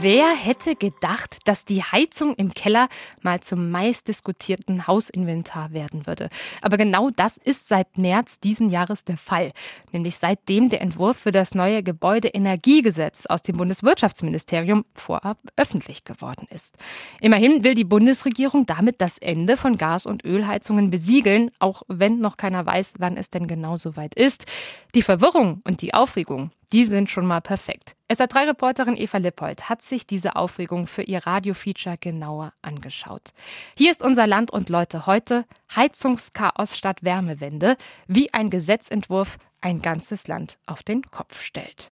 Wer hätte gedacht, dass die Heizung im Keller mal zum meistdiskutierten Hausinventar werden würde? Aber genau das ist seit März diesen Jahres der Fall. Nämlich seitdem der Entwurf für das neue Gebäudeenergiegesetz aus dem Bundeswirtschaftsministerium vorab öffentlich geworden ist. Immerhin will die Bundesregierung damit das Ende von Gas- und Ölheizungen besiegeln, auch wenn noch keiner weiß, wann es denn genau so weit ist. Die Verwirrung und die Aufregung, die sind schon mal perfekt. SA3-Reporterin Eva Lippold hat sich diese Aufregung für ihr Radiofeature genauer angeschaut. Hier ist unser Land und Leute heute Heizungschaos statt Wärmewende, wie ein Gesetzentwurf ein ganzes Land auf den Kopf stellt.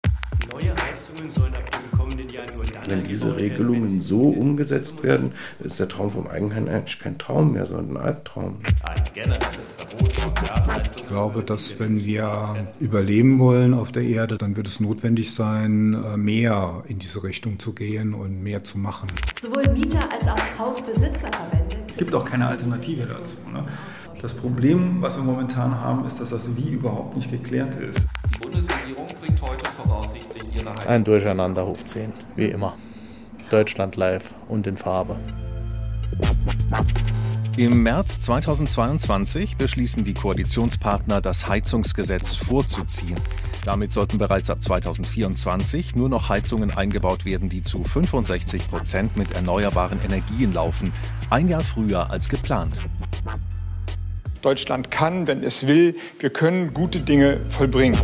Neue Heizungen sollen ab dem kommenden Jahr nur dann Wenn diese Regelungen so umgesetzt werden, ist der Traum vom Eigenheim eigentlich kein Traum mehr, sondern ein Albtraum. Ich glaube, dass wenn wir überleben wollen auf der Erde, dann wird es notwendig sein, äh, mehr in diese Richtung zu gehen und mehr zu machen. Sowohl Mieter als auch Hausbesitzerverbände Es gibt auch keine Alternative dazu. Ne? Das Problem, was wir momentan haben, ist, dass das Wie überhaupt nicht geklärt ist. Die Bundesregierung bringt heute voraussichtlich Heizung. Ein Durcheinander hochziehen, wie immer. Deutschland live und in Farbe. Im März 2022 beschließen die Koalitionspartner, das Heizungsgesetz vorzuziehen. Damit sollten bereits ab 2024 nur noch Heizungen eingebaut werden, die zu 65 Prozent mit erneuerbaren Energien laufen. Ein Jahr früher als geplant. Deutschland kann, wenn es will, wir können gute Dinge vollbringen.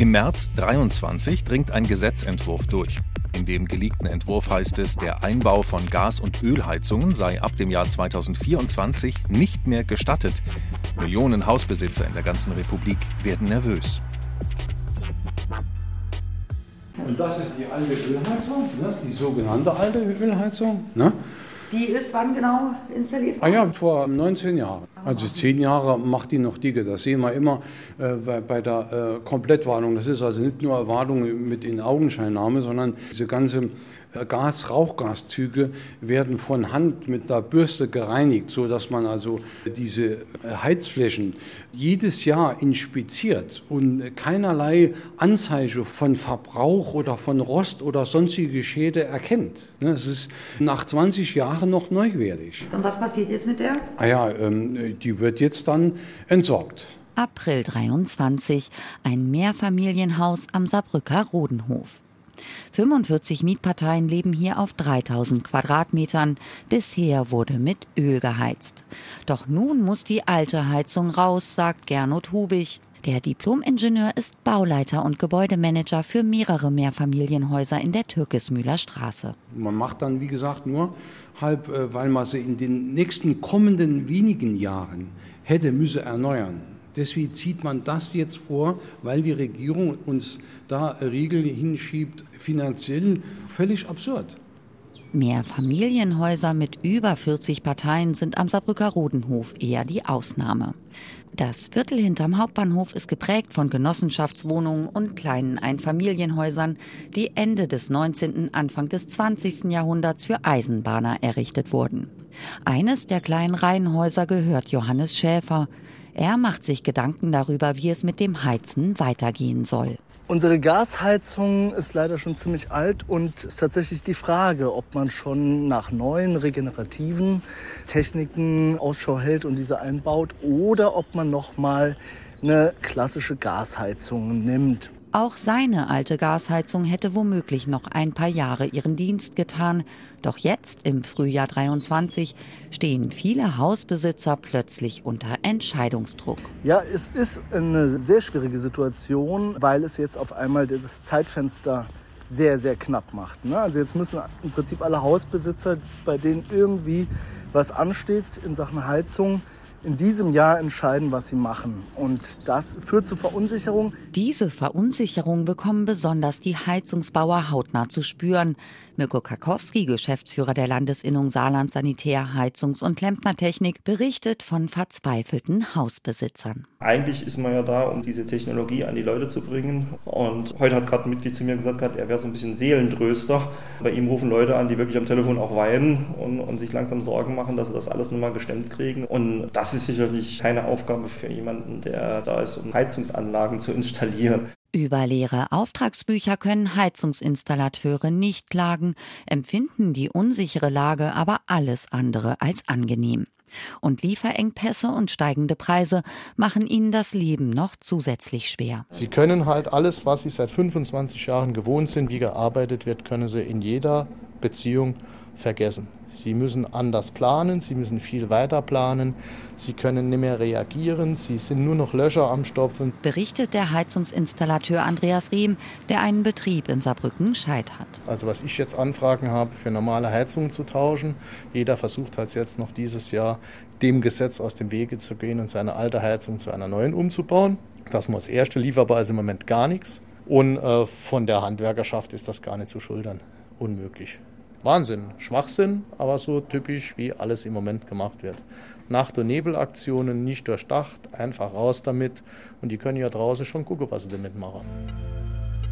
Im März 23 dringt ein Gesetzentwurf durch. In dem geleakten Entwurf heißt es, der Einbau von Gas- und Ölheizungen sei ab dem Jahr 2024 nicht mehr gestattet. Millionen Hausbesitzer in der ganzen Republik werden nervös. Und das ist die alte Ölheizung, ne? die sogenannte alte Ölheizung. Ne? Die ist wann genau installiert Ah ja, vor 19 Jahren. Also 10 Jahre macht die noch Dicke. Das sehen wir immer äh, bei, bei der äh, Komplettwartung. Das ist also nicht nur Wartung mit in Augenscheinnahme, sondern diese ganze äh, Gas, Rauchgaszüge werden von Hand mit der Bürste gereinigt, so dass man also diese äh, Heizflächen jedes Jahr inspiziert und keinerlei Anzeichen von Verbrauch oder von Rost oder sonstige Schäde erkennt. Ne, Es ist nach 20 Jahren noch neuwertig. Und was passiert jetzt mit der? Ah ja, ähm, die wird jetzt dann entsorgt. April 23, ein Mehrfamilienhaus am Saarbrücker Rodenhof. 45 Mietparteien leben hier auf 3000 Quadratmetern. Bisher wurde mit Öl geheizt. Doch nun muss die alte Heizung raus, sagt Gernot Hubig. Der Diplomingenieur ist Bauleiter und Gebäudemanager für mehrere Mehrfamilienhäuser in der Türkismühler Straße. Man macht dann, wie gesagt, nur halb, äh, weil man sie in den nächsten kommenden wenigen Jahren hätte müsse erneuern. Deswegen zieht man das jetzt vor, weil die Regierung uns da Riegel hinschiebt, finanziell völlig absurd. Mehrfamilienhäuser mit über 40 Parteien sind am Saarbrücker Rodenhof eher die Ausnahme. Das Viertel hinterm Hauptbahnhof ist geprägt von Genossenschaftswohnungen und kleinen Einfamilienhäusern, die Ende des 19., Anfang des 20. Jahrhunderts für Eisenbahner errichtet wurden. Eines der kleinen Reihenhäuser gehört Johannes Schäfer. Er macht sich Gedanken darüber, wie es mit dem Heizen weitergehen soll. Unsere Gasheizung ist leider schon ziemlich alt und ist tatsächlich die Frage, ob man schon nach neuen regenerativen Techniken Ausschau hält und diese einbaut oder ob man noch mal eine klassische Gasheizung nimmt. Auch seine alte Gasheizung hätte womöglich noch ein paar Jahre ihren Dienst getan. Doch jetzt, im Frühjahr 23, stehen viele Hausbesitzer plötzlich unter Entscheidungsdruck. Ja, es ist eine sehr schwierige Situation, weil es jetzt auf einmal das Zeitfenster sehr, sehr knapp macht. Ne? Also jetzt müssen im Prinzip alle Hausbesitzer, bei denen irgendwie was ansteht in Sachen Heizung, in diesem Jahr entscheiden, was sie machen. Und das führt zu Verunsicherung. Diese Verunsicherung bekommen besonders die Heizungsbauer hautnah zu spüren. Mirko Karkowski, Geschäftsführer der Landesinnung Saarland Sanitär, Heizungs- und Klempnertechnik, berichtet von verzweifelten Hausbesitzern. Eigentlich ist man ja da, um diese Technologie an die Leute zu bringen. Und heute hat gerade ein Mitglied zu mir gesagt, er wäre so ein bisschen Seelentröster. Bei ihm rufen Leute an, die wirklich am Telefon auch weinen und, und sich langsam Sorgen machen, dass sie das alles nicht mal gestemmt kriegen. Und das Das ist sicherlich keine Aufgabe für jemanden, der da ist, um Heizungsanlagen zu installieren. Über leere Auftragsbücher können Heizungsinstallateure nicht klagen, empfinden die unsichere Lage aber alles andere als angenehm. Und Lieferengpässe und steigende Preise machen ihnen das Leben noch zusätzlich schwer. Sie können halt alles, was Sie seit 25 Jahren gewohnt sind, wie gearbeitet wird, können Sie in jeder Beziehung vergessen. Sie müssen anders planen, sie müssen viel weiter planen, sie können nicht mehr reagieren, sie sind nur noch Löcher am Stopfen. Berichtet der Heizungsinstallateur Andreas Riem, der einen Betrieb in Saarbrücken Scheid hat. Also was ich jetzt Anfragen habe, für normale Heizungen zu tauschen, jeder versucht halt jetzt noch dieses Jahr dem Gesetz aus dem Wege zu gehen und seine alte Heizung zu einer neuen umzubauen. Das muss erste lieferbar ist im Moment gar nichts. Und äh, von der Handwerkerschaft ist das gar nicht zu schultern. Unmöglich. Wahnsinn, Schwachsinn, aber so typisch, wie alles im Moment gemacht wird. Nacht- und Nebelaktionen nicht durchdacht, einfach raus damit und die können ja draußen schon gucken, was sie damit machen.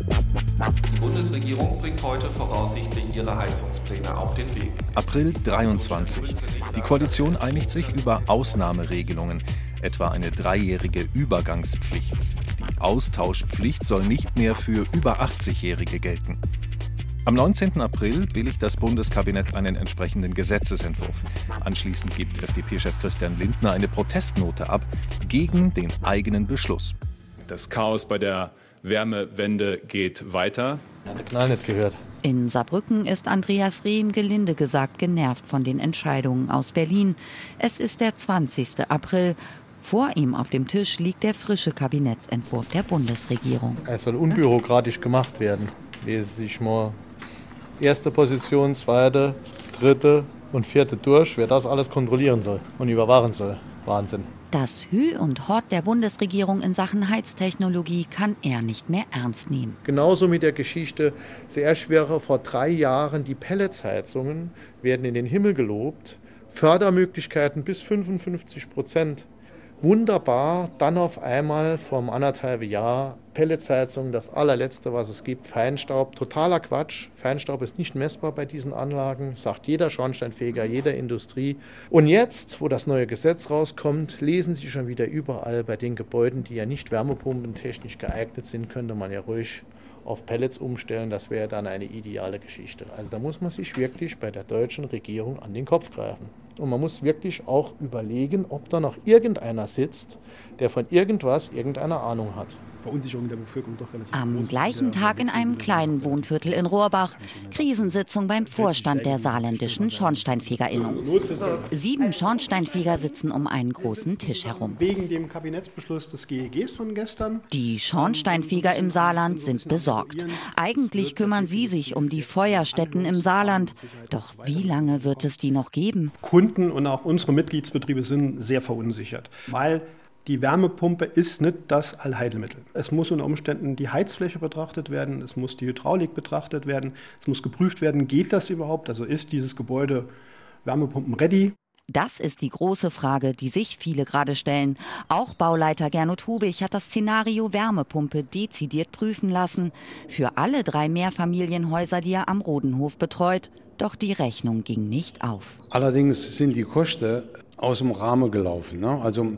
Die Bundesregierung bringt heute voraussichtlich ihre Heizungspläne auf den Weg. April 23. Die Koalition einigt sich über Ausnahmeregelungen, etwa eine dreijährige Übergangspflicht. Die Austauschpflicht soll nicht mehr für über 80-Jährige gelten. Am 19. April billigt das Bundeskabinett einen entsprechenden Gesetzesentwurf. Anschließend gibt FDP-Chef Christian Lindner eine Protestnote ab gegen den eigenen Beschluss. Das Chaos bei der Wärmewende geht weiter. Der Knall nicht gehört. In Saarbrücken ist Andreas Rehm gelinde gesagt genervt von den Entscheidungen aus Berlin. Es ist der 20. April. Vor ihm auf dem Tisch liegt der frische Kabinettsentwurf der Bundesregierung. Es soll unbürokratisch gemacht werden. Wie sich mal erste Position, zweite, dritte und vierte durch, wer das alles kontrollieren soll und überwachen soll. Wahnsinn. Das Hü und Hort der Bundesregierung in Sachen Heiztechnologie kann er nicht mehr ernst nehmen. Genauso mit der Geschichte, sehr schwere vor drei Jahren, die Pelletsheizungen werden in den Himmel gelobt. Fördermöglichkeiten bis 55 Prozent wunderbar dann auf einmal vor anderthalb Jahr Pelletsheizung, das allerletzte, was es gibt, Feinstaub, totaler Quatsch. Feinstaub ist nicht messbar bei diesen Anlagen, sagt jeder Schornsteinfeger, jeder Industrie. Und jetzt, wo das neue Gesetz rauskommt, lesen Sie schon wieder überall bei den Gebäuden, die ja nicht wärmepumpentechnisch geeignet sind, könnte man ja ruhig auf Pellets umstellen, das wäre dann eine ideale Geschichte. Also da muss man sich wirklich bei der deutschen Regierung an den Kopf greifen. Und man muss wirklich auch überlegen, ob da noch irgendeiner sitzt, der von irgendwas irgendeine Ahnung hat. Verunsicherung der Bevölkerung doch relativ Am groß gleichen Tag in einem kleinen Wohnviertel in Rohrbach. Krisensitzung beim Vorstand der saarländischen Schornsteinfegerinnung. Sieben Schornsteinfeger sitzen um einen großen Tisch herum. Wegen dem Kabinettsbeschluss des GEGs von gestern. Die Schornsteinfeger im Saarland sind besorgt. Eigentlich kümmern sie sich um die Feuerstätten im Saarland. Doch wie lange wird es die noch geben? Kunden und auch unsere Mitgliedsbetriebe sind sehr verunsichert, weil die Wärmepumpe ist nicht das Allheilmittel. Es muss unter Umständen die Heizfläche betrachtet werden, es muss die Hydraulik betrachtet werden, es muss geprüft werden, geht das überhaupt? Also ist dieses Gebäude Wärmepumpen ready? Das ist die große Frage, die sich viele gerade stellen. Auch Bauleiter Gernot Hubig hat das Szenario Wärmepumpe dezidiert prüfen lassen. Für alle drei Mehrfamilienhäuser, die er am Rodenhof betreut. Doch die Rechnung ging nicht auf. Allerdings sind die Kosten aus dem Rahmen gelaufen. Ne? Also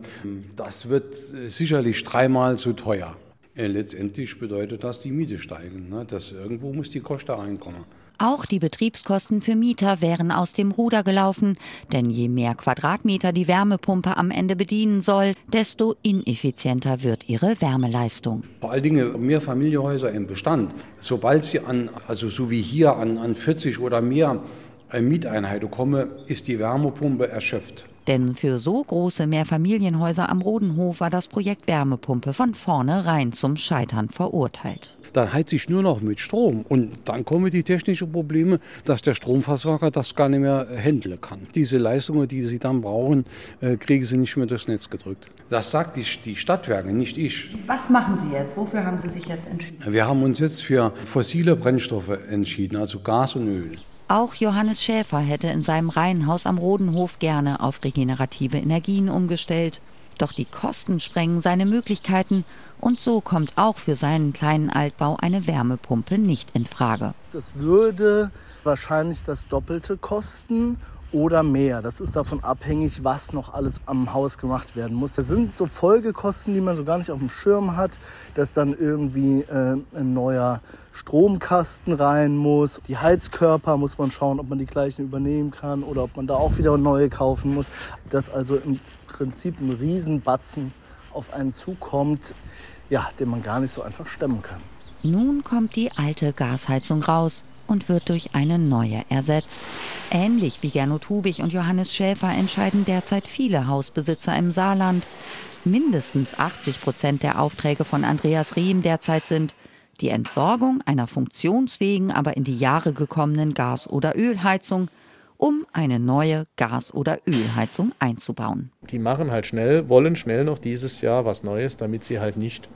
das wird sicherlich dreimal zu teuer. Äh, Letztendlich bedeutet das, die Miete steigen. Ne? Das, irgendwo muss die Kosten reinkommen. Auch die Betriebskosten für Mieter wären aus dem Ruder gelaufen, denn je mehr Quadratmeter die Wärmepumpe am Ende bedienen soll, desto ineffizienter wird ihre Wärmeleistung. Vor allen Dingen Mehrfamilienhäuser im Bestand. Sobald sie an, also so wie hier, an, an 40 oder mehr äh, Mieteinheiten kommen, ist die Wärmepumpe erschöpft. Denn für so große Mehrfamilienhäuser am Rodenhof war das Projekt Wärmepumpe von vornherein zum Scheitern verurteilt. Dann heizt sich nur noch mit Strom. Und dann kommen die technischen Probleme, dass der Stromversorger das gar nicht mehr handeln kann. Diese Leistungen, die sie dann brauchen, äh, kriegen sie nicht mehr durchs Netz gedrückt. Das sagt die, die Stadtwerke, nicht ich. Was machen Sie jetzt? Wofür haben Sie sich jetzt entschieden? Wir haben uns jetzt für fossile Brennstoffe entschieden, also Gas und Öl. Auch Johannes Schäfer hätte in seinem Reihenhaus am Rodenhof gerne auf regenerative Energien umgestellt. Doch die Kosten sprengen seine Möglichkeiten und so kommt auch für seinen kleinen Altbau eine Wärmepumpe nicht in Frage. Das würde wahrscheinlich das Doppelte kosten oder mehr. Das ist davon abhängig, was noch alles am Haus gemacht werden muss. Das sind so Folgekosten, die man so gar nicht auf dem Schirm hat, dass dann irgendwie äh, ein neuer Stromkasten rein muss. Die Heizkörper muss man schauen, ob man die gleichen übernehmen kann oder ob man da auch wieder neue kaufen muss. Dass also im Prinzip ein Riesenbatzen auf einen zukommt, ja, den man gar nicht so einfach stemmen kann. Nun kommt die alte Gasheizung raus und wird durch eine neue ersetzt. Ähnlich wie Gernot Hubig und Johannes Schäfer entscheiden derzeit viele Hausbesitzer im Saarland. Mindestens 80 Prozent der Aufträge von Andreas Riem derzeit sind die Entsorgung einer funktionsfähigen, aber in die Jahre gekommenen Gas- oder Ölheizung, um eine neue Gas- oder Ölheizung einzubauen. Die machen halt schnell, wollen schnell noch dieses Jahr was Neues, damit sie halt nicht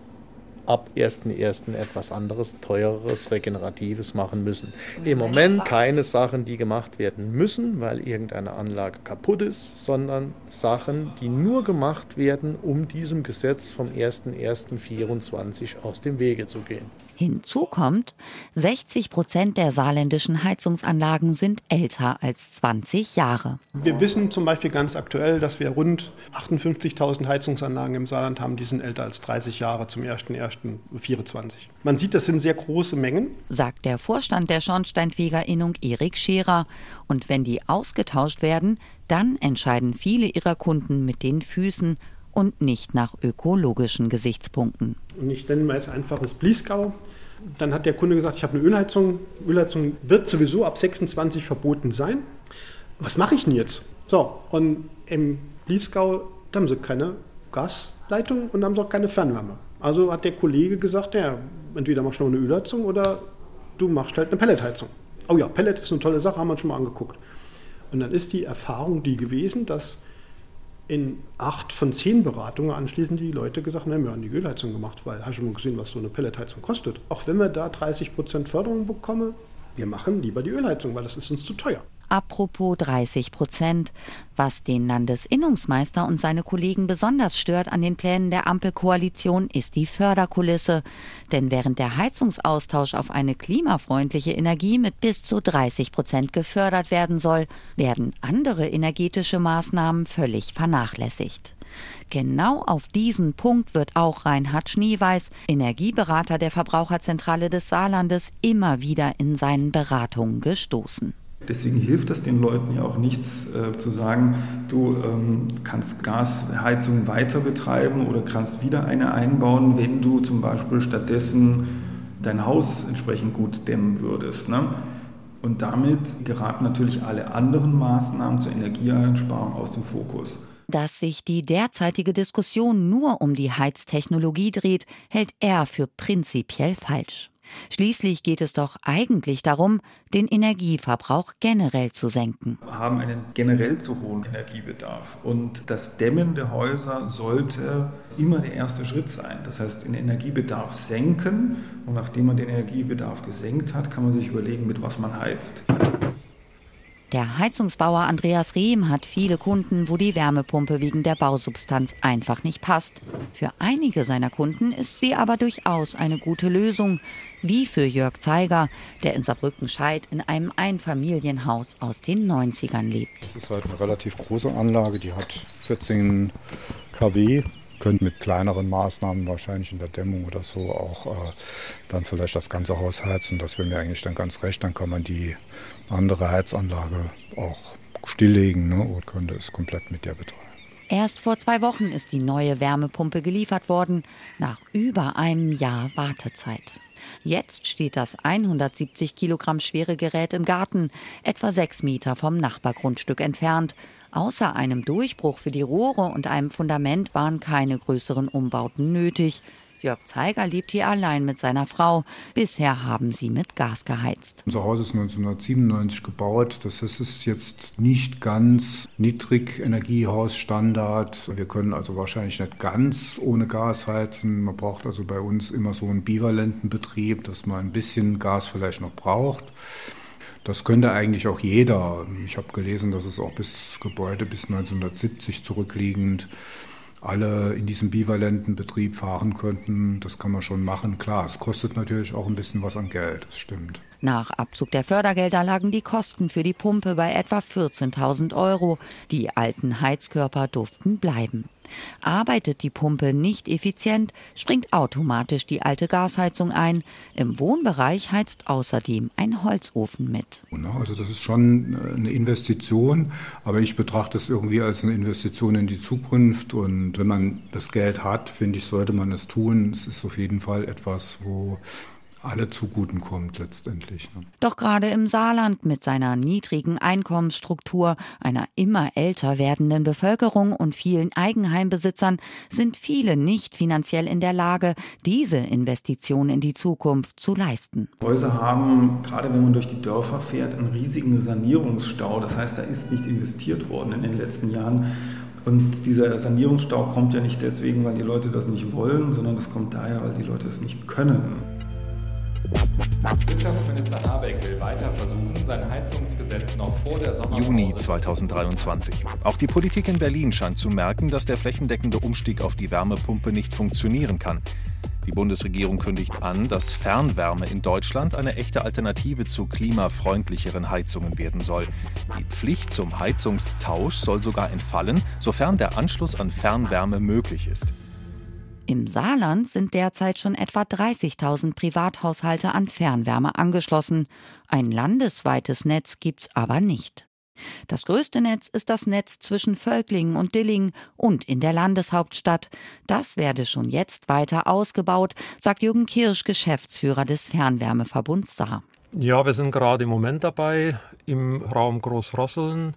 ab 1.1. etwas anderes, teureres, regeneratives machen müssen. Im Moment keine Sachen, die gemacht werden müssen, weil irgendeine Anlage kaputt ist, sondern Sachen, die nur gemacht werden, um diesem Gesetz vom 1.1.24 aus dem Wege zu gehen. Hinzu kommt, 60 Prozent der saarländischen Heizungsanlagen sind älter als 20 Jahre. Wir wissen zum Beispiel ganz aktuell, dass wir rund 58.000 Heizungsanlagen im Saarland haben, die sind älter als 30 Jahre zum 1.1.24. Man sieht, das sind sehr große Mengen. Sagt der Vorstand der Schornsteinfegerinnung Erik Scherer. Und wenn die ausgetauscht werden, dann entscheiden viele ihrer Kunden mit den Füßen und nicht nach ökologischen Gesichtspunkten. Und ich nenne mal jetzt einfaches Bliesgau. Dann hat der Kunde gesagt, ich habe eine Ölheizung. Ölheizung wird sowieso ab 26 verboten sein. Was mache ich denn jetzt? So, und im Bliesgau da haben sie keine Gasleitung und haben sie auch keine Fernwärme. Also hat der Kollege gesagt, ja, entweder machst du eine Ölheizung oder du machst halt eine Pelletheizung. Oh ja, Pellet ist eine tolle Sache, haben wir schon mal angeguckt. Und dann ist die Erfahrung die gewesen, dass in acht von zehn Beratungen anschließend die Leute gesagt, haben, wir haben die Ölheizung gemacht, weil hast du schon gesehen, was so eine Pelletheizung kostet. Auch wenn wir da 30 Prozent Förderung bekommen, wir machen lieber die Ölheizung, weil das ist uns zu teuer. Apropos 30 Prozent. Was den Landesinnungsmeister und seine Kollegen besonders stört an den Plänen der Ampelkoalition, ist die Förderkulisse. Denn während der Heizungsaustausch auf eine klimafreundliche Energie mit bis zu 30 Prozent gefördert werden soll, werden andere energetische Maßnahmen völlig vernachlässigt. Genau auf diesen Punkt wird auch Reinhard Schneeweiß, Energieberater der Verbraucherzentrale des Saarlandes, immer wieder in seinen Beratungen gestoßen. Deswegen hilft es den Leuten ja auch nichts äh, zu sagen, du ähm, kannst Gasheizung weiter betreiben oder kannst wieder eine einbauen, wenn du zum Beispiel stattdessen dein Haus entsprechend gut dämmen würdest. Ne? Und damit geraten natürlich alle anderen Maßnahmen zur Energieeinsparung aus dem Fokus. Dass sich die derzeitige Diskussion nur um die Heiztechnologie dreht, hält er für prinzipiell falsch. Schließlich geht es doch eigentlich darum, den Energieverbrauch generell zu senken. Wir haben einen generell zu hohen Energiebedarf und das Dämmen der Häuser sollte immer der erste Schritt sein. Das heißt, den Energiebedarf senken und nachdem man den Energiebedarf gesenkt hat, kann man sich überlegen, mit was man heizt. Der Heizungsbauer Andreas Rehm hat viele Kunden, wo die Wärmepumpe wegen der Bausubstanz einfach nicht passt. Für einige seiner Kunden ist sie aber durchaus eine gute Lösung, wie für Jörg Zeiger, der in Saarbrücken-Scheid in einem Einfamilienhaus aus den 90ern lebt. Das ist halt eine relativ große Anlage, die hat 14 kW könnt mit kleineren Maßnahmen wahrscheinlich in der Dämmung oder so auch äh, dann vielleicht das ganze Haus heizen. Das wäre mir eigentlich dann ganz recht. Dann kann man die andere Heizanlage auch stilllegen ne, und könnte es komplett mit der betreiben. Erst vor zwei Wochen ist die neue Wärmepumpe geliefert worden, nach über einem Jahr Wartezeit. Jetzt steht das 170 Kilogramm schwere Gerät im Garten, etwa sechs Meter vom Nachbargrundstück entfernt. Außer einem Durchbruch für die Rohre und einem Fundament waren keine größeren Umbauten nötig. Jörg Zeiger lebt hier allein mit seiner Frau. Bisher haben sie mit Gas geheizt. Unser Haus ist 1997 gebaut. Das ist jetzt nicht ganz Niedrigenergiehausstandard. Wir können also wahrscheinlich nicht ganz ohne Gas heizen. Man braucht also bei uns immer so einen bivalenten Betrieb, dass man ein bisschen Gas vielleicht noch braucht. Das könnte eigentlich auch jeder. Ich habe gelesen, dass es auch bis Gebäude bis 1970 zurückliegend alle in diesem bivalenten Betrieb fahren könnten. Das kann man schon machen. Klar, es kostet natürlich auch ein bisschen was an Geld, das stimmt. Nach Abzug der Fördergelder lagen die Kosten für die Pumpe bei etwa 14.000 Euro. Die alten Heizkörper durften bleiben. Arbeitet die Pumpe nicht effizient, springt automatisch die alte Gasheizung ein. Im Wohnbereich heizt außerdem ein Holzofen mit. Also das ist schon äh, eine Investition, aber ich betrachte es irgendwie als eine Investition in die Zukunft. Und wenn man das Geld hat, finde ich, sollte man es tun. Es ist auf jeden Fall etwas, wo alle zuguten kommt letztendlich. Ne? Doch gerade im Saarland mit seiner niedrigen Einkommensstruktur, einer immer älter werdenden Bevölkerung und vielen Eigenheimbesitzern sind viele nicht finanziell in der Lage, diese Investition in die Zukunft zu leisten. Häuser haben, gerade wenn man durch die Dörfer fährt, einen riesigen Sanierungsstau. Das heißt, da ist nicht investiert worden in den letzten Jahren. Und dieser Sanierungsstau kommt ja nicht deswegen, weil die Leute das nicht wollen, sondern es kommt daher, weil die Leute es nicht können. Wirtschaftsminister Habeck will weiter versuchen, sein Heizungsgesetz noch vor der Sommerpause Juni 2023. Auch die Politik in Berlin scheint zu merken, dass der flächendeckende Umstieg auf die Wärmepumpe nicht funktionieren kann. Die Bundesregierung kündigt an, dass Fernwärme in Deutschland eine echte Alternative zu klimafreundlicheren Heizungen werden soll. Die Pflicht zum Heizungstausch soll sogar entfallen, sofern der Anschluss an Fernwärme möglich ist. Im Saarland sind derzeit schon etwa 30.000 Privathaushalte an Fernwärme angeschlossen. Ein landesweites Netz gibt's aber nicht. Das größte Netz ist das Netz zwischen Völklingen und Dillingen und in der Landeshauptstadt. Das werde schon jetzt weiter ausgebaut, sagt Jürgen Kirsch, Geschäftsführer des Fernwärmeverbunds Saar. Ja, wir sind gerade im Moment dabei, im Raum Großrosseln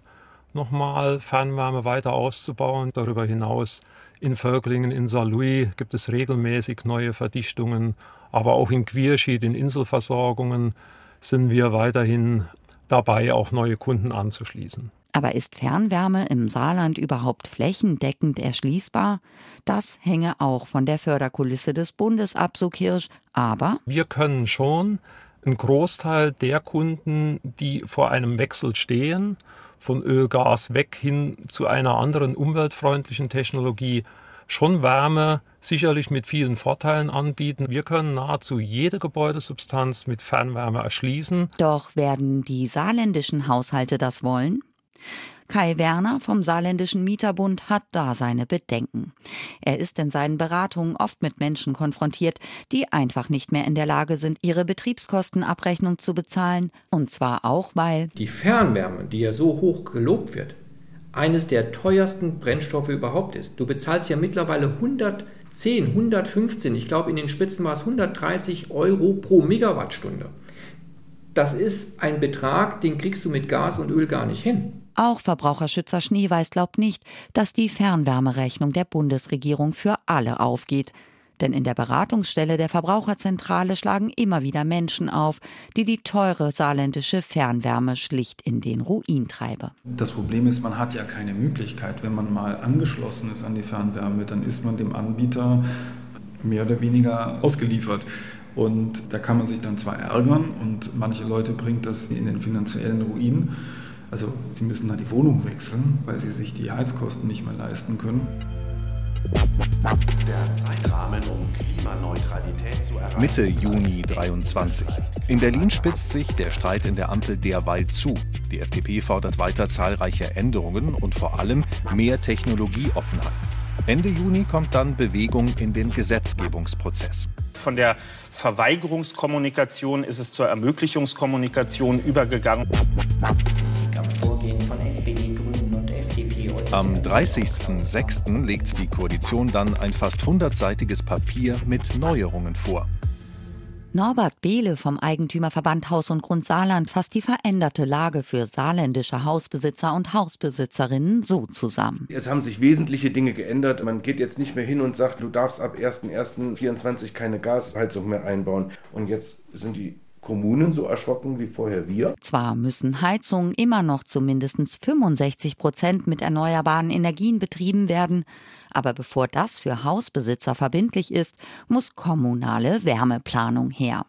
nochmal Fernwärme weiter auszubauen. Darüber hinaus in Völklingen, in Saarlouis gibt es regelmäßig neue Verdichtungen, aber auch in Quierschied, in Inselversorgungen sind wir weiterhin dabei, auch neue Kunden anzuschließen. Aber ist Fernwärme im Saarland überhaupt flächendeckend erschließbar? Das hänge auch von der Förderkulisse des Bundes ab, so Kirsch. Aber wir können schon einen Großteil der Kunden, die vor einem Wechsel stehen, von Öl, Gas weg hin zu einer anderen umweltfreundlichen Technologie schon Wärme sicherlich mit vielen Vorteilen anbieten. Wir können nahezu jede Gebäudesubstanz mit Fernwärme erschließen. Doch werden die saarländischen Haushalte das wollen? Kai Werner vom Saarländischen Mieterbund hat da seine Bedenken. Er ist in seinen Beratungen oft mit Menschen konfrontiert, die einfach nicht mehr in der Lage sind, ihre Betriebskostenabrechnung zu bezahlen. Und zwar auch, weil die Fernwärme, die ja so hoch gelobt wird, eines der teuersten Brennstoffe überhaupt ist. Du bezahlst ja mittlerweile 110, 115, ich glaube in den Spitzen war es 130 Euro pro Megawattstunde. Das ist ein Betrag, den kriegst du mit Gas und Öl gar nicht hin. Auch Verbraucherschützer Schneeweiß glaubt nicht, dass die Fernwärmerechnung der Bundesregierung für alle aufgeht. Denn in der Beratungsstelle der Verbraucherzentrale schlagen immer wieder Menschen auf, die die teure saarländische Fernwärme schlicht in den Ruin treibe. Das Problem ist, man hat ja keine Möglichkeit. Wenn man mal angeschlossen ist an die Fernwärme, dann ist man dem Anbieter mehr oder weniger ausgeliefert. Und da kann man sich dann zwar ärgern und manche Leute bringt das in den finanziellen Ruin. Also sie müssen da die Wohnung wechseln, weil sie sich die Heizkosten nicht mehr leisten können. Der Zeitrahmen, um Klimaneutralität zu erreichen. Mitte Juni 23. In Berlin spitzt sich der Streit in der Ampel derweil zu. Die FDP fordert weiter zahlreiche Änderungen und vor allem mehr Technologieoffenheit. Ende Juni kommt dann Bewegung in den Gesetzgebungsprozess. Von der Verweigerungskommunikation ist es zur Ermöglichungskommunikation übergegangen. Am 30.06. legt die Koalition dann ein fast hundertseitiges Papier mit Neuerungen vor. Norbert Behle vom Eigentümerverband Haus und Grund Saarland fasst die veränderte Lage für saarländische Hausbesitzer und Hausbesitzerinnen so zusammen. Es haben sich wesentliche Dinge geändert. Man geht jetzt nicht mehr hin und sagt, du darfst ab 1.1.24 keine Gasheizung mehr einbauen. Und jetzt sind die Kommunen so erschrocken wie vorher wir. Zwar müssen Heizungen immer noch zu mindestens 65 Prozent mit erneuerbaren Energien betrieben werden, aber bevor das für Hausbesitzer verbindlich ist, muss kommunale Wärmeplanung her.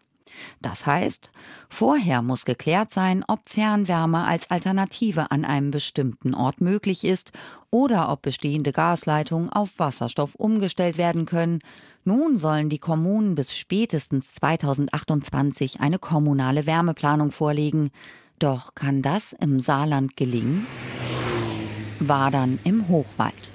Das heißt, vorher muss geklärt sein, ob Fernwärme als Alternative an einem bestimmten Ort möglich ist oder ob bestehende Gasleitungen auf Wasserstoff umgestellt werden können. Nun sollen die Kommunen bis spätestens 2028 eine kommunale Wärmeplanung vorlegen. Doch kann das im Saarland gelingen? Wadern im Hochwald.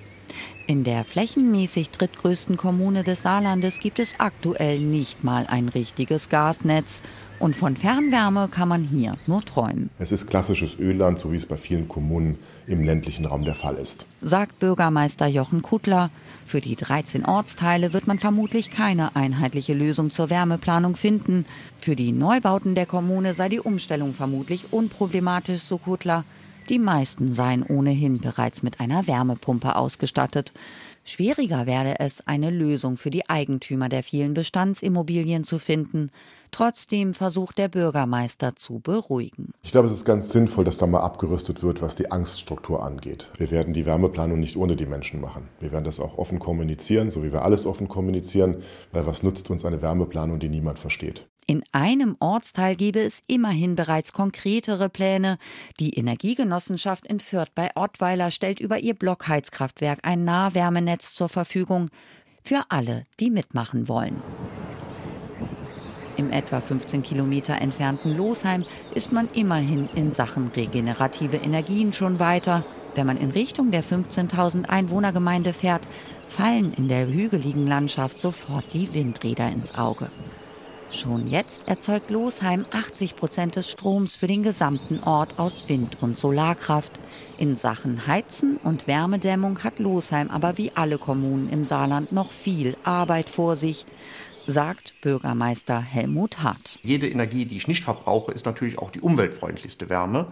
In der flächenmäßig drittgrößten Kommune des Saarlandes gibt es aktuell nicht mal ein richtiges Gasnetz. Und von Fernwärme kann man hier nur träumen. Es ist klassisches Ölland, so wie es bei vielen Kommunen im ländlichen Raum der Fall ist. Sagt Bürgermeister Jochen Kuttler. Für die 13 Ortsteile wird man vermutlich keine einheitliche Lösung zur Wärmeplanung finden. Für die Neubauten der Kommune sei die Umstellung vermutlich unproblematisch, so Kuttler. Die meisten seien ohnehin bereits mit einer Wärmepumpe ausgestattet. Schwieriger werde es, eine Lösung für die Eigentümer der vielen Bestandsimmobilien zu finden. Trotzdem versucht der Bürgermeister zu beruhigen. Ich glaube, es ist ganz sinnvoll, dass da mal abgerüstet wird, was die Angststruktur angeht. Wir werden die Wärmeplanung nicht ohne die Menschen machen. Wir werden das auch offen kommunizieren, so wie wir alles offen kommunizieren, weil was nutzt uns eine Wärmeplanung, die niemand versteht? In einem Ortsteil gebe es immerhin bereits konkretere Pläne. Die Energiegenossenschaft in Fürth bei Ottweiler stellt über ihr Blockheizkraftwerk ein Nahwärmenetz zur Verfügung für alle, die mitmachen wollen. Im etwa 15 Kilometer entfernten Losheim ist man immerhin in Sachen regenerative Energien schon weiter. Wenn man in Richtung der 15.000 Einwohnergemeinde fährt, fallen in der hügeligen Landschaft sofort die Windräder ins Auge. Schon jetzt erzeugt Losheim 80 Prozent des Stroms für den gesamten Ort aus Wind- und Solarkraft. In Sachen Heizen und Wärmedämmung hat Losheim aber wie alle Kommunen im Saarland noch viel Arbeit vor sich sagt Bürgermeister Helmut Hart. Jede Energie, die ich nicht verbrauche, ist natürlich auch die umweltfreundlichste Wärme.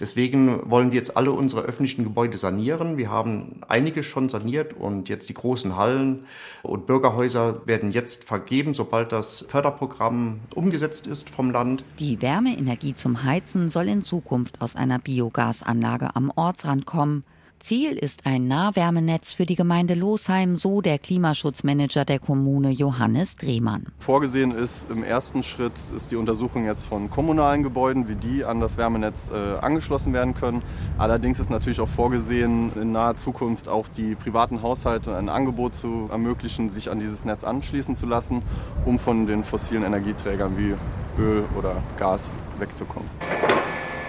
Deswegen wollen wir jetzt alle unsere öffentlichen Gebäude sanieren. Wir haben einige schon saniert und jetzt die großen Hallen und Bürgerhäuser werden jetzt vergeben, sobald das Förderprogramm umgesetzt ist vom Land. Die Wärmeenergie zum Heizen soll in Zukunft aus einer Biogasanlage am Ortsrand kommen. Ziel ist ein Nahwärmenetz für die Gemeinde Losheim, so der Klimaschutzmanager der Kommune Johannes Drehmann. Vorgesehen ist im ersten Schritt ist die Untersuchung jetzt von kommunalen Gebäuden, wie die an das Wärmenetz äh, angeschlossen werden können. Allerdings ist natürlich auch vorgesehen, in naher Zukunft auch die privaten Haushalte ein Angebot zu ermöglichen, sich an dieses Netz anschließen zu lassen, um von den fossilen Energieträgern wie Öl oder Gas wegzukommen.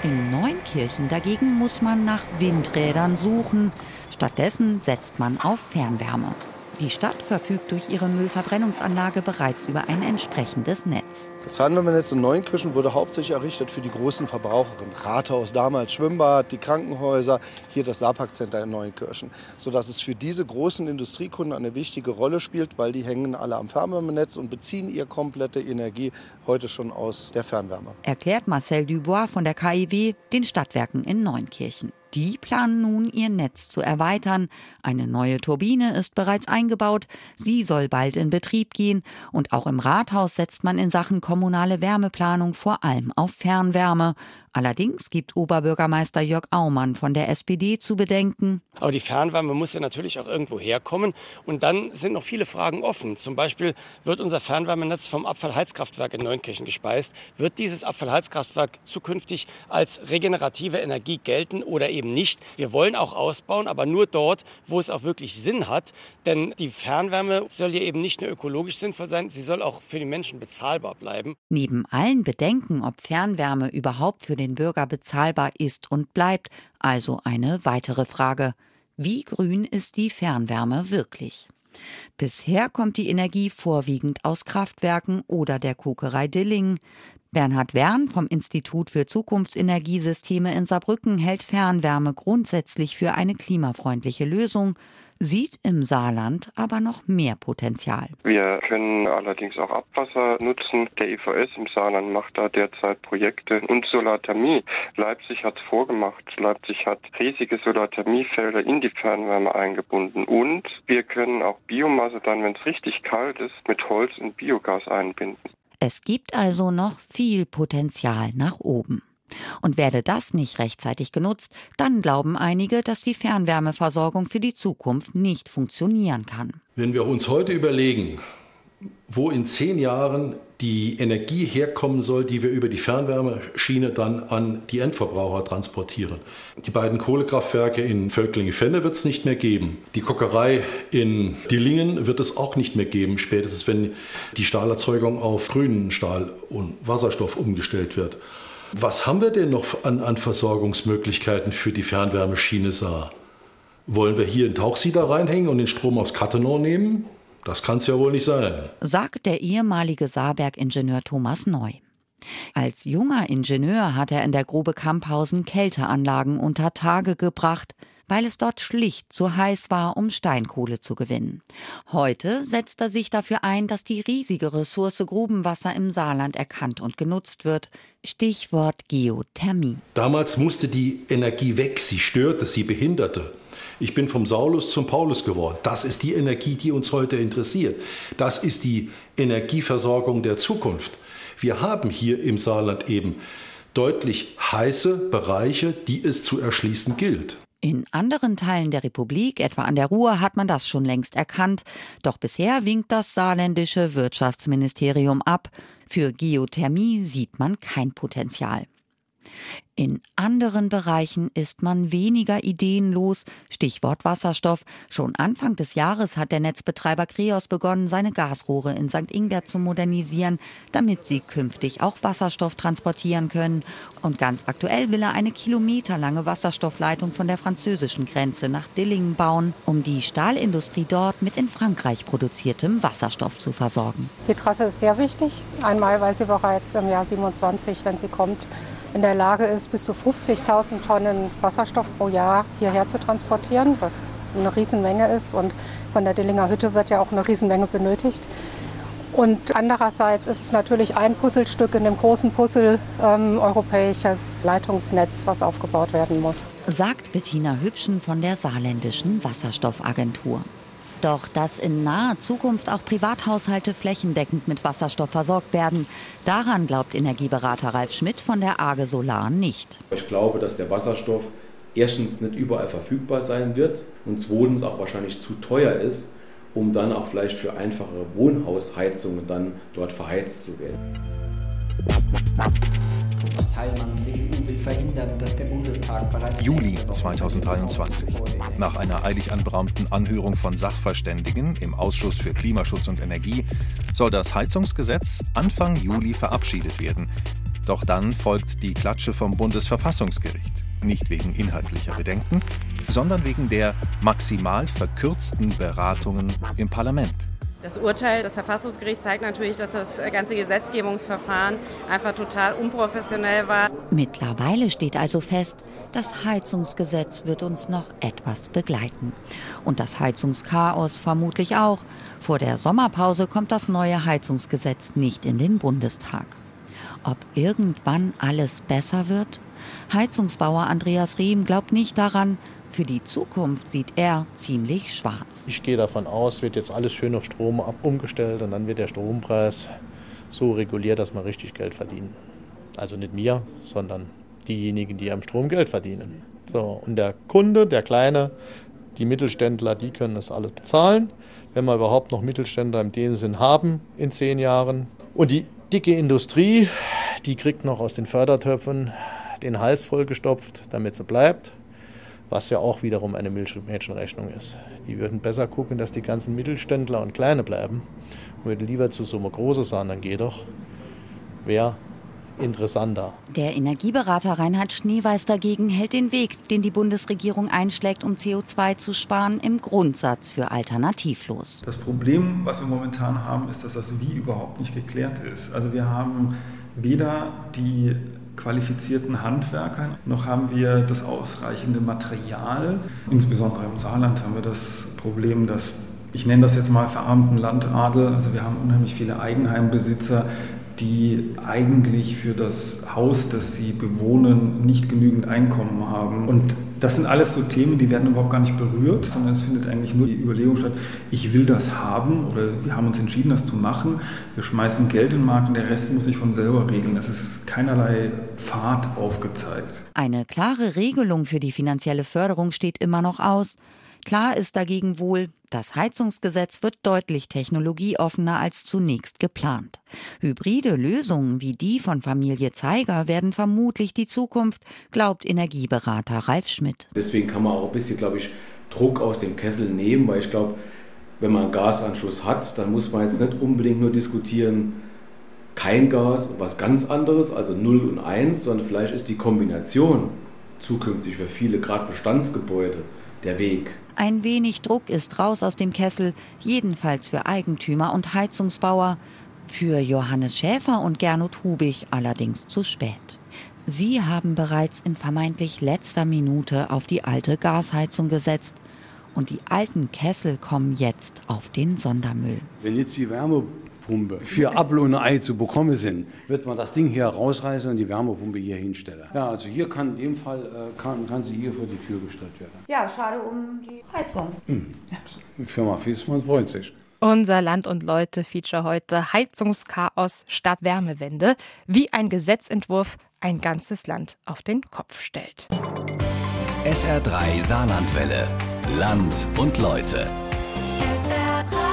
In Neunkirchen dagegen muss man nach Windrädern suchen. Stattdessen setzt man auf Fernwärme. Die Stadt verfügt durch ihre Müllverbrennungsanlage bereits über ein entsprechendes Netz. Das Fernwärmenetz in Neunkirchen wurde hauptsächlich errichtet für die großen Verbraucherinnen. Rathaus damals, Schwimmbad, die Krankenhäuser, hier das Saarparkcenter in Neunkirchen. Sodass es für diese großen Industriekunden eine wichtige Rolle spielt, weil die hängen alle am Fernwärmenetz und beziehen ihre komplette Energie heute schon aus der Fernwärme. Erklärt Marcel Dubois von der KIW den Stadtwerken in Neunkirchen. Die planen nun, ihr Netz zu erweitern. Eine neue Turbine ist bereits eingebaut. Sie soll bald in Betrieb gehen. Und auch im Rathaus setzt man in Sachen kommunale Wärmeplanung vor allem auf Fernwärme. Allerdings gibt Oberbürgermeister Jörg Aumann von der SPD zu bedenken. Aber die Fernwärme muss ja natürlich auch irgendwo herkommen. Und dann sind noch viele Fragen offen. Zum Beispiel wird unser Fernwärmenetz vom Abfallheizkraftwerk in Neunkirchen gespeist. Wird dieses Abfallheizkraftwerk zukünftig als regenerative Energie gelten oder eben nicht? Wir wollen auch ausbauen, aber nur dort, wo es auch wirklich Sinn hat. Denn die Fernwärme soll ja eben nicht nur ökologisch sinnvoll sein, sie soll auch für die Menschen bezahlbar bleiben. Neben allen Bedenken, ob Fernwärme überhaupt für den den Bürger bezahlbar ist und bleibt, also eine weitere Frage. Wie grün ist die Fernwärme wirklich? Bisher kommt die Energie vorwiegend aus Kraftwerken oder der Kokerei Dilling. Bernhard Wern vom Institut für Zukunftsenergiesysteme in Saarbrücken hält Fernwärme grundsätzlich für eine klimafreundliche Lösung sieht im Saarland aber noch mehr Potenzial. Wir können allerdings auch Abwasser nutzen. Der IVS im Saarland macht da derzeit Projekte und Solarthermie. Leipzig hat es vorgemacht. Leipzig hat riesige Solarthermiefelder in die Fernwärme eingebunden und wir können auch Biomasse dann, wenn es richtig kalt ist, mit Holz und Biogas einbinden. Es gibt also noch viel Potenzial nach oben. Und werde das nicht rechtzeitig genutzt, dann glauben einige, dass die Fernwärmeversorgung für die Zukunft nicht funktionieren kann. Wenn wir uns heute überlegen, wo in zehn Jahren die Energie herkommen soll, die wir über die Fernwärmeschiene dann an die Endverbraucher transportieren. Die beiden Kohlekraftwerke in Völklinge-Fenne wird es nicht mehr geben. Die Kokerei in Dillingen wird es auch nicht mehr geben, spätestens wenn die Stahlerzeugung auf grünen Stahl und Wasserstoff umgestellt wird. Was haben wir denn noch an, an Versorgungsmöglichkeiten für die Fernwärmeschiene Saar? Wollen wir hier einen Tauchsieder reinhängen und den Strom aus Cattenom nehmen? Das kann es ja wohl nicht sein. Sagt der ehemalige Saarberg-Ingenieur Thomas Neu. Als junger Ingenieur hat er in der Grube Kamphausen Kälteanlagen unter Tage gebracht, weil es dort schlicht zu heiß war, um Steinkohle zu gewinnen. Heute setzt er sich dafür ein, dass die riesige Ressource Grubenwasser im Saarland erkannt und genutzt wird. Stichwort Geothermie. Damals musste die Energie weg, sie störte, sie behinderte. Ich bin vom Saulus zum Paulus geworden. Das ist die Energie, die uns heute interessiert. Das ist die Energieversorgung der Zukunft. Wir haben hier im Saarland eben deutlich heiße Bereiche, die es zu erschließen gilt. In anderen Teilen der Republik, etwa an der Ruhr, hat man das schon längst erkannt. Doch bisher winkt das saarländische Wirtschaftsministerium ab. Für Geothermie sieht man kein Potenzial. In anderen Bereichen ist man weniger ideenlos. Stichwort Wasserstoff. Schon Anfang des Jahres hat der Netzbetreiber Kreos begonnen, seine Gasrohre in St. Ingbert zu modernisieren, damit sie künftig auch Wasserstoff transportieren können. Und ganz aktuell will er eine kilometerlange Wasserstoffleitung von der französischen Grenze nach Dillingen bauen, um die Stahlindustrie dort mit in Frankreich produziertem Wasserstoff zu versorgen. Die Trasse ist sehr wichtig. Einmal, weil sie bereits im Jahr 27, wenn sie kommt, in der Lage ist, bis zu 50.000 Tonnen Wasserstoff pro Jahr hierher zu transportieren, was eine Riesenmenge ist. Und von der Dillinger Hütte wird ja auch eine Riesenmenge benötigt. Und andererseits ist es natürlich ein Puzzlestück in dem großen Puzzle ähm, europäisches Leitungsnetz, was aufgebaut werden muss. Sagt Bettina Hübschen von der Saarländischen Wasserstoffagentur. Doch dass in naher Zukunft auch Privathaushalte flächendeckend mit Wasserstoff versorgt werden, daran glaubt Energieberater Ralf Schmidt von der AGE Solar nicht. Ich glaube, dass der Wasserstoff erstens nicht überall verfügbar sein wird und zweitens auch wahrscheinlich zu teuer ist, um dann auch vielleicht für einfache Wohnhausheizungen dann dort verheizt zu werden. Thomas Heilmann, CDU, will verhindern, dass der Bundestag bereits. Juli 2023. Nach einer eilig anberaumten Anhörung von Sachverständigen im Ausschuss für Klimaschutz und Energie soll das Heizungsgesetz Anfang Juli verabschiedet werden. Doch dann folgt die Klatsche vom Bundesverfassungsgericht. Nicht wegen inhaltlicher Bedenken, sondern wegen der maximal verkürzten Beratungen im Parlament. Das Urteil des Verfassungsgerichts zeigt natürlich, dass das ganze Gesetzgebungsverfahren einfach total unprofessionell war. Mittlerweile steht also fest, das Heizungsgesetz wird uns noch etwas begleiten. Und das Heizungschaos vermutlich auch. Vor der Sommerpause kommt das neue Heizungsgesetz nicht in den Bundestag. Ob irgendwann alles besser wird? Heizungsbauer Andreas Riem glaubt nicht daran, für die Zukunft sieht er ziemlich schwarz. Ich gehe davon aus, wird jetzt alles schön auf Strom umgestellt und dann wird der Strompreis so reguliert, dass man richtig Geld verdienen. Also nicht mir, sondern diejenigen, die am Strom Geld verdienen. So, und der Kunde, der Kleine, die Mittelständler, die können das alles bezahlen. Wenn wir überhaupt noch Mittelständler in dem Sinn haben in zehn Jahren. Und die dicke Industrie, die kriegt noch aus den Fördertöpfen den Hals vollgestopft, damit sie bleibt was ja auch wiederum eine Mädchenrechnung ist. Die würden besser gucken, dass die ganzen Mittelständler und Kleine bleiben, würden lieber zu so einer Große sagen, dann geh doch. Wäre interessanter. Der Energieberater Reinhard Schneeweiß dagegen hält den Weg, den die Bundesregierung einschlägt, um CO2 zu sparen, im Grundsatz für alternativlos. Das Problem, was wir momentan haben, ist, dass das Wie überhaupt nicht geklärt ist. Also wir haben weder die qualifizierten Handwerkern, noch haben wir das ausreichende Material. Insbesondere im Saarland haben wir das Problem, dass ich nenne das jetzt mal verarmten Landadel. Also wir haben unheimlich viele Eigenheimbesitzer, die eigentlich für das Haus, das sie bewohnen, nicht genügend Einkommen haben. Und das sind alles so Themen, die werden überhaupt gar nicht berührt, sondern es findet eigentlich nur die Überlegung statt, ich will das haben oder wir haben uns entschieden, das zu machen. Wir schmeißen Geld in den Markt und der Rest muss sich von selber regeln. Das ist keinerlei Pfad aufgezeigt. Eine klare Regelung für die finanzielle Förderung steht immer noch aus. Klar ist dagegen wohl, Das Heizungsgesetz wird deutlich technologieoffener als zunächst geplant. Hybride Lösungen wie die von Familie Zeiger werden vermutlich die Zukunft, glaubt Energieberater Ralf Schmidt. Deswegen kann man auch ein bisschen, glaube ich, Druck aus dem Kessel nehmen, weil ich glaube, wenn man einen Gasanschluss hat, dann muss man jetzt nicht unbedingt nur diskutieren, kein Gas und was ganz anderes, also 0 und 1, sondern vielleicht ist die Kombination zukünftig für viele, gerade Bestandsgebäude, der Weg. Ein wenig Druck ist raus aus dem Kessel, jedenfalls für Eigentümer und Heizungsbauer. Für Johannes Schäfer und Gernot Hubig allerdings zu spät. Sie haben bereits in vermeintlich letzter Minute auf die alte Gasheizung gesetzt. Und die alten Kessel kommen jetzt auf den Sondermüll. Wenn jetzt die Wärmepumpe für Apfel und Ei zu bekommen sind, wird man das Ding hier rausreißen und die Wärmepumpe hier hinstellen. Ja, also hier kann in dem Fall äh, kann, kann sie hier vor die Tür gestellt werden. Ja, schade um die Heizung. Hm. Die Firma Fiesmann freut sich. Unser Land und Leute Feature heute Heizungschaos statt Wärmewende, wie ein Gesetzentwurf ein ganzes Land auf den Kopf stellt. SR3 Saarlandwelle. Land und Leute. SR3.